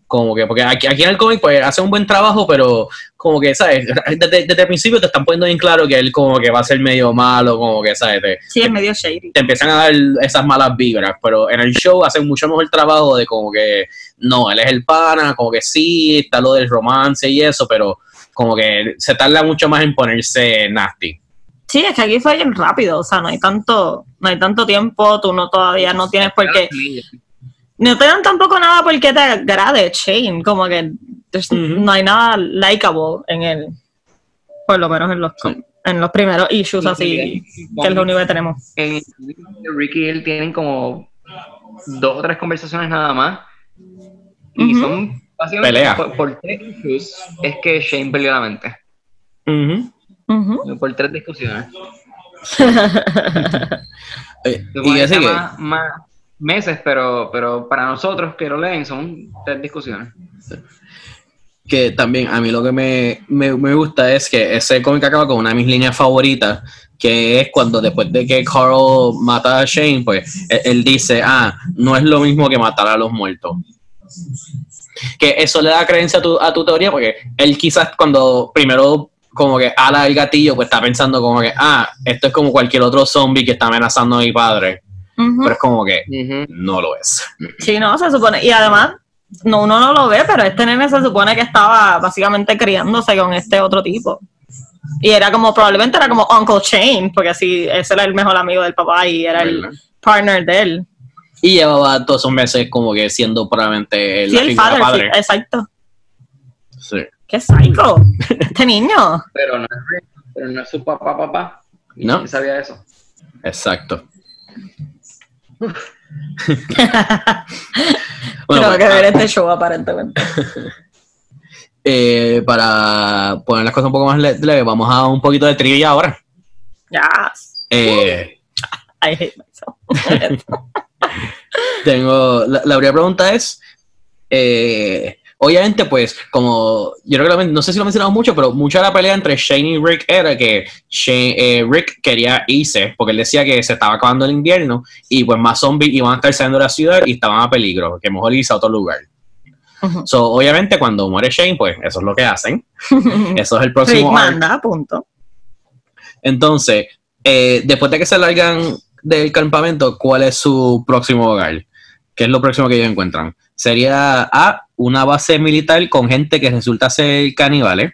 Como que, porque aquí, aquí en el cómic pues hace un buen trabajo, pero como que, ¿sabes? Desde, desde el principio te están poniendo bien claro que él como que va a ser medio malo, como que, ¿sabes? Te, Sí, es medio shady. te empiezan a dar esas malas vibras, pero en el show hacen mucho mejor trabajo de como que, no, él es el pana, como que sí, está lo del romance y eso, pero como que se tarda mucho más en ponerse nasty. Sí, es que aquí fue bien rápido, o sea, no hay tanto, no hay tanto tiempo, tú no todavía no tienes por qué, no te dan tampoco nada porque te agrade Shane, como que no hay nada likeable en él, por lo menos en los, Sí. en los primeros issues así, que es lo único que tenemos. en Ricky y él tienen como dos o tres conversaciones nada más. Y son básicamente Pelea. por, por tres issues es que Shane perdió la mente. Por tres discusiones. Se y que, más, más meses, pero, pero para nosotros que lo leen son tres discusiones. que también a mí lo que me, me, me gusta es que ese cómic acaba con una de mis líneas favoritas, que es cuando después de que Carl mata a Shane, pues él, él dice, ah, no es lo mismo que matar a los muertos. Que eso le da creencia a tu, a tu teoría, porque él quizás cuando primero como que ala el gatillo, pues está pensando como que, ah, esto es como cualquier otro zombie que está amenazando a mi padre, Pero es como que no lo es. Sí, no, se supone, y además, no, uno no lo ve, pero este nene se supone que estaba básicamente criándose con este otro tipo. Y era como, probablemente era como Uncle Shane, porque así, ese era el mejor amigo del papá y era el ¿Verdad? partner de él. Y llevaba todos esos meses como que siendo probablemente el, Sí, el father, sí, exacto. Sí. ¡Qué psycho! Este niño. Pero no pero no es su papá, papá. Y No. ¿quién sabía eso? Exacto. Tengo pues, que ver ah, este show aparentemente. eh, para poner las cosas un poco más le- leves, vamos a un poquito de trivia ahora. Ya. Eh, I hate myself. tengo, la, la primera pregunta es, eh, obviamente pues, como, yo creo que no sé si lo mencionamos mucho, pero mucha de la pelea entre Shane y Rick era que Shane- eh, Rick quería irse, porque él decía que se estaba acabando el invierno y pues más zombies iban a estar saliendo de la ciudad y estaban a peligro, que mejor irse a otro lugar. Ujú. So, obviamente cuando muere Shane, pues eso es lo que hacen. Eso es el Rick próximo arc. manda, punto. Entonces, eh, después de que se largan del campamento, ¿cuál es su próximo hogar? ¿Qué es lo próximo que ellos encuentran? Sería A, una base militar con gente que resulta ser caníbales,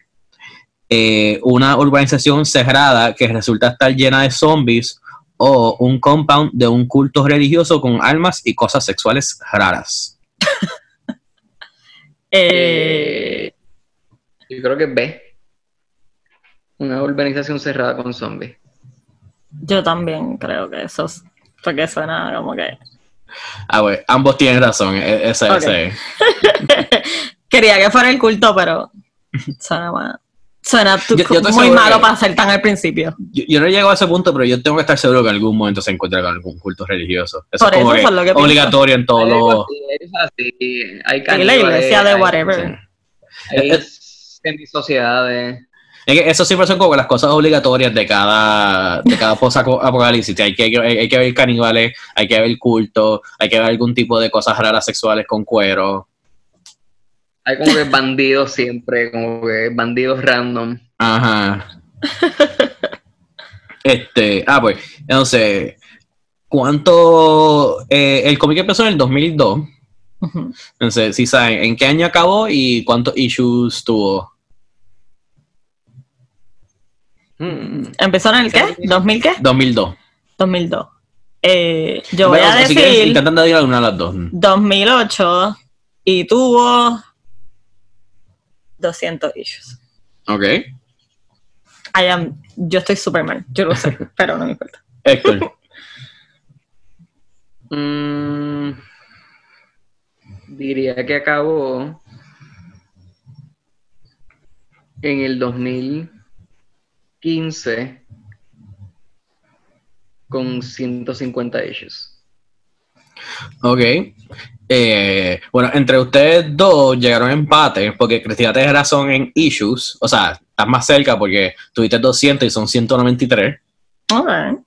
eh, una urbanización cerrada que resulta estar llena de zombies, o un compound de un culto religioso con armas y cosas sexuales raras. Eh, Yo creo que es B. Una urbanización cerrada con zombies. yo también creo que eso es. Porque suena como que. Ah, bueno, ambos tienen razón. e- Ese, Ok. ese. Quería que fuera el culto, pero suena más. Suena tu- Yo- yo estoy muy malo que- para ser tan al principio. Yo, yo no llego a ese punto, pero yo tengo que estar seguro que en algún momento se encuentra con algún culto religioso. Eso Por es como eso que eso es lo que pienso. obligatorio en todos Hay los... hay hay la iglesia de hay- whatever. Hay semisociedades. Es que eso siempre son como las cosas obligatorias de cada, de cada post-apocalipsis. Hay que, hay, hay que ver caníbales, hay que ver culto, hay que ver algún tipo de cosas raras sexuales con cuero. Hay como que bandidos siempre, como que bandidos random. Ajá. Este, ah, pues, entonces, ¿cuánto? eh, el cómic empezó en el 2002. Ujú. Entonces, si saben en qué año acabó y cuántos issues tuvo. Mm. ¿Empezó en el qué? ¿2000 qué? 2002. 2002. Eh, yo voy a si quieres, decir intentando decir alguna de las dos. 2008 y tuvo 200 issues. Ok. I am, yo estoy super mal, yo lo sé, pero no me importa. Héctor. Mm, diría que acabó en el 2015 con 150 issues. Ok. Eh, bueno, entre ustedes dos llegaron a empate porque Cristina tiene razón en issues. O sea, estás más cerca porque tuviste 200 y son 193. Alright.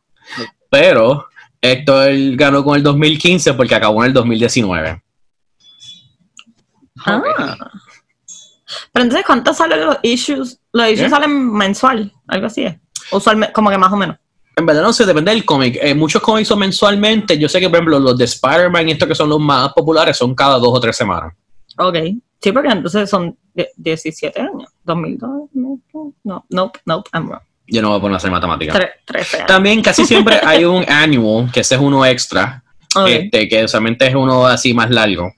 Pero Héctor ganó con el 2015 porque acabó en el 2019. Ah. Pero entonces, ¿cuántos salen los issues? Los issues ¿Eh? salen mensual, algo así es. Usualmente, como que más o menos. En verdad no sé, depende del cómic. Eh, muchos cómics son mensualmente. Yo sé que, por ejemplo, los de Spider-Man y estos que son los más populares son cada dos o tres semanas. Ok. Sí, porque entonces son die- 17 años. 2002. No, nope, nope, I'm wrong. Yo no voy a poner a hacer matemáticas. Tre- 13 años. También casi siempre hay un annual, que ese es uno extra, este, que usualmente es uno así más largo.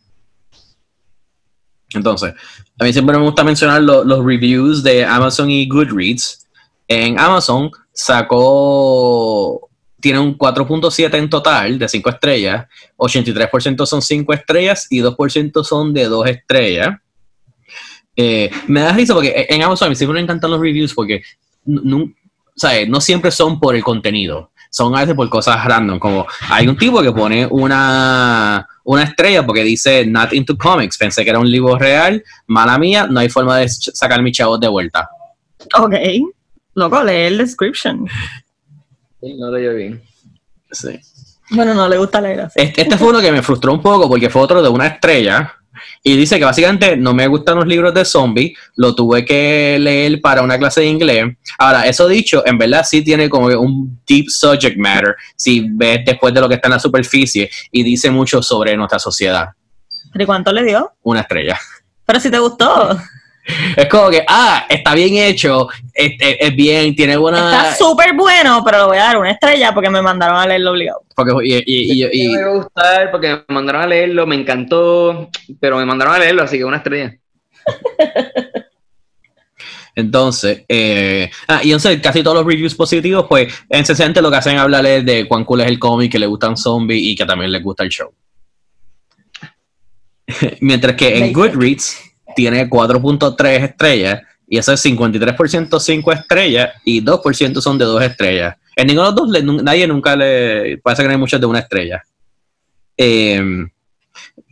Entonces, a mí siempre me gusta mencionar lo- los reviews de Amazon y Goodreads. En Amazon sacó, tiene un 4.7 en total de 5 estrellas, 83% son 5 estrellas y 2% son de 2 estrellas. Eh, me da risa porque en Amazon a mí siempre me encantan los reviews porque ¿sabes? no siempre son por el contenido, son a veces por cosas random, como hay un tipo que pone una, una estrella porque dice not into comics, pensé que era un libro real, mala mía, no hay forma de sacar mis chavos de vuelta. Ok. Loco, lee el description. No leyó bien. Sí. Bueno, no le gusta leer así. Este, este fue uno que me frustró un poco porque fue otro de una estrella. Y dice que básicamente no me gustan los libros de zombies, lo tuve que leer para una clase de inglés. Ahora, eso dicho, en verdad sí tiene como un deep subject matter, si ves después de lo que está en la superficie, y dice mucho sobre nuestra sociedad. ¿Pero y cuánto le dio? Una estrella. Pero si te gustó. Es como que, ah, está bien hecho, es, es- es bien, tiene buena... Está súper bueno, pero le voy a dar una estrella porque me mandaron a leerlo obligado. Porque, y, y- y- y- me va a gustar porque me mandaron a leerlo, me encantó, pero me mandaron a leerlo, así que una estrella. Entonces, eh, ah, y entonces casi todos los reviews positivos, pues, en 60 lo que hacen es hablarles de cuán cool es el cómic, que le gustan zombies y que también les gusta el show. Mientras que en Goodreads tiene 4.3 estrellas y eso es 53% 5 estrellas y 2% son de 2 estrellas. En ninguno de los dos le- nadie nunca le parece que no hay muchos de una estrella. Eh,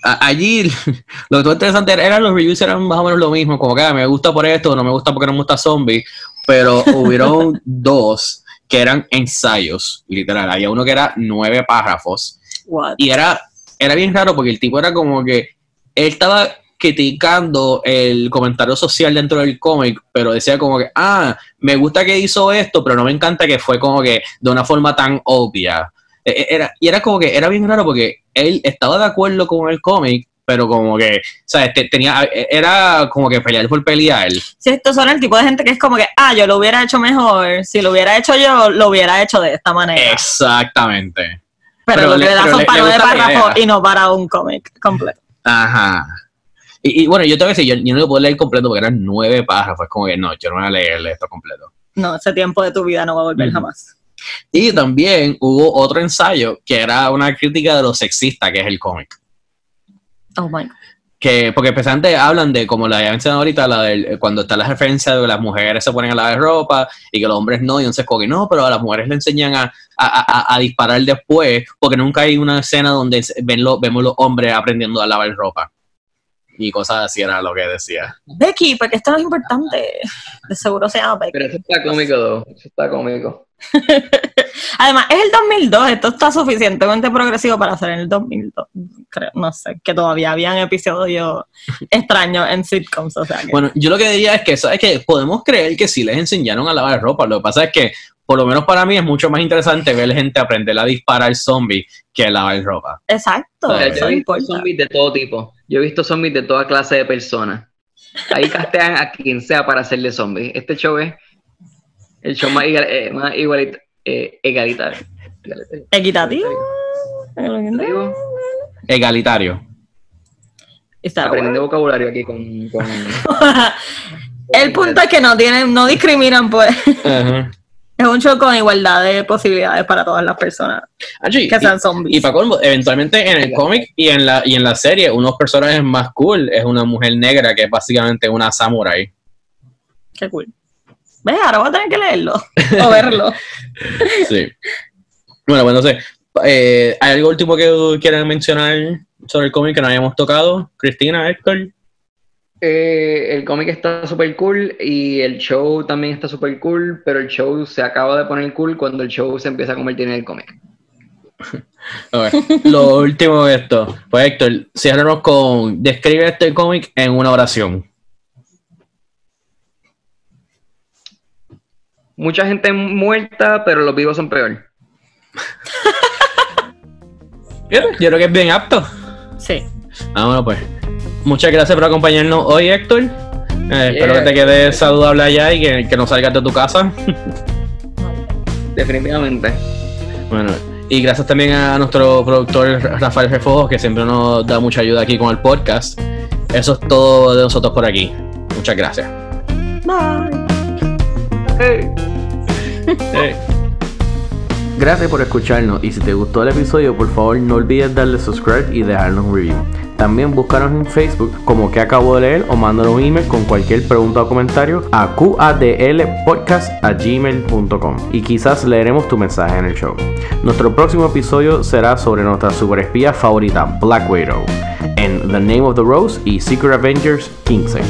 a- allí lo que interesante era- los reviews eran más o menos lo mismo, como que ah, me gusta por esto, no me gusta porque no me gusta zombie, pero hubieron dos que eran ensayos, literal. Había uno que era nueve párrafos What? y era, era bien raro porque el tipo era como que él estaba criticando el comentario social dentro del cómic, pero decía como que, ah, me gusta que hizo esto, pero no me encanta que fue como que de una forma tan obvia. E- e- Era, y era como que era bien raro porque él estaba de acuerdo con el cómic, pero como que, ¿sabes? Te- tenía, era como que pelear por pelear. Si estos son el tipo de gente que es como que, ah, yo lo hubiera hecho mejor. Si lo hubiera hecho yo, lo hubiera hecho de esta manera. Exactamente. pero, pero lo le- que le da pero son le- para le párrafos idea. y no para un cómic completo. Ajá. Y, y bueno, yo te voy a decir, yo, yo no lo puedo leer completo porque eran nueve párrafos. Como que no, yo no voy a leerle esto completo. No, ese tiempo de tu vida no va a volver Ujú. jamás. Y también hubo otro ensayo que era una crítica de lo sexista que es el cómic. Oh my God. que, porque especialmente hablan de, como la había mencionado ahorita, la del, cuando está la referencia de que las mujeres se ponen a lavar ropa y que los hombres no, y entonces como que no, pero a las mujeres le enseñan a, a, a, a disparar después, porque nunca hay una escena donde ven lo, vemos los hombres aprendiendo a lavar ropa. Y cosas así era lo que decía. Becky, porque esto no es importante. De seguro se llama Becky. Pero eso está cómico, though. Eso está cómico. Además, es el 2002, esto está suficientemente progresivo para ser en el 2002. Creo, no sé, que todavía habían episodios extraños en sitcoms. O sea que- Bueno, yo lo que diría es que, ¿sabes que Podemos creer que sí les enseñaron a lavar ropa. Lo que pasa es que, por lo menos para mí, es mucho más interesante ver gente aprender a disparar zombies que lavar ropa. Exacto, O sea, eso importa. zombies de todo tipo. Yo he visto zombies de toda clase de personas. Ahí castean a quien sea para hacerle zombies. Este show es el show más, igual, eh, más igualit- eh, egalitario. Egalitario. Equitativo. Egalitario. Egalitario. Está Aprendiendo vocabulario aquí con. con El punto es que no tienen, no discriminan, pues. Ajá. Es un show con igualdad de posibilidades para todas las personas Allí, que sean zombies. y para colmo, eventualmente en el cómic y en la y en la serie, unos personajes más cool es una mujer negra que es básicamente una samurai. Qué cool. ¿Ves? Ahora voy a tener que leerlo o verlo. Sí. Bueno, pues entonces, eh, ¿hay algo último que quieran mencionar sobre el cómic que no hayamos tocado? Cristina, Héctor. Eh, el cómic está súper cool y el show también está súper cool, pero el show se acaba de poner cool cuando el show se empieza a convertir en el cómic. Lo último de esto. Pues Héctor, ciérranos con describe este cómic en una oración. Mucha gente muerta, pero los vivos son peor. Yo creo que es bien apto. Sí. Bueno, pues. Muchas gracias por acompañarnos hoy, Héctor. Eh, Espero que te quedes saludable allá y que, que no salgas de tu casa. Definitivamente. Bueno, y gracias también a nuestro productor Rafael Refojos, que siempre nos da mucha ayuda aquí con el podcast. Eso es todo de nosotros por aquí. Muchas gracias. Bye. Hey. Eh. Gracias por escucharnos y si te gustó el episodio por favor no olvides darle subscribe y dejarnos un review. También búscanos en Facebook como que acabo de leer o mándanos un email con cualquier pregunta o comentario a qadlpodcast.gmail.com y quizás leeremos tu mensaje en el show. Nuestro próximo episodio será sobre nuestra superespía favorita Black Widow en The Name of the Rose y Secret Avengers Kingsey.